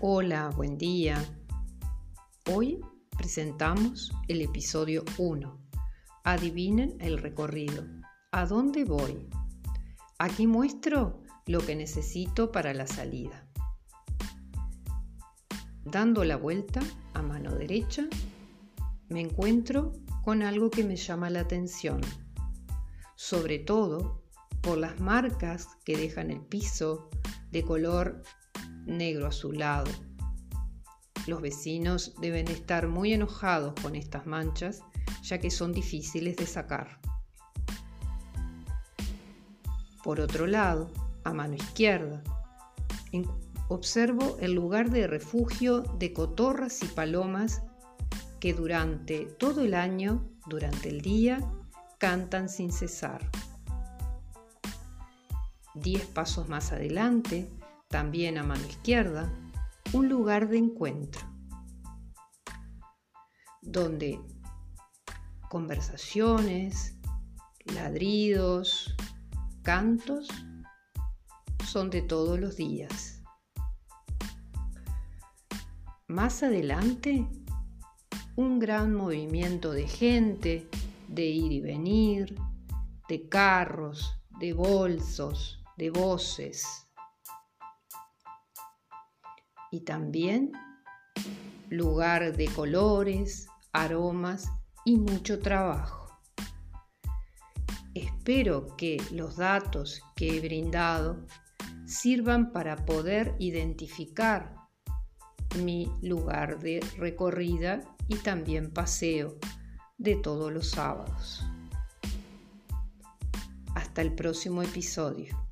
Hola, buen día. Hoy presentamos el episodio 1. Adivinen el recorrido. ¿A dónde voy? Aquí muestro lo que necesito para la salida. Dando la vuelta a mano derecha, me encuentro con algo que me llama la atención, sobre todo por las marcas que dejan el piso de color negro azulado. Los vecinos deben estar muy enojados con estas manchas, ya que son difíciles de sacar. Por otro lado, a mano izquierda, observo el lugar de refugio de cotorras y palomas que durante todo el año, durante el día, cantan sin cesar. Diez pasos más adelante, también a mano izquierda, un lugar de encuentro, donde conversaciones, ladridos, cantos son de todos los días. Más adelante, un gran movimiento de gente, de ir y venir, de carros, de bolsos, de voces y también lugar de colores, aromas y mucho trabajo. Espero que los datos que he brindado sirvan para poder identificar mi lugar de recorrida y también paseo de todos los sábados. Hasta el próximo episodio.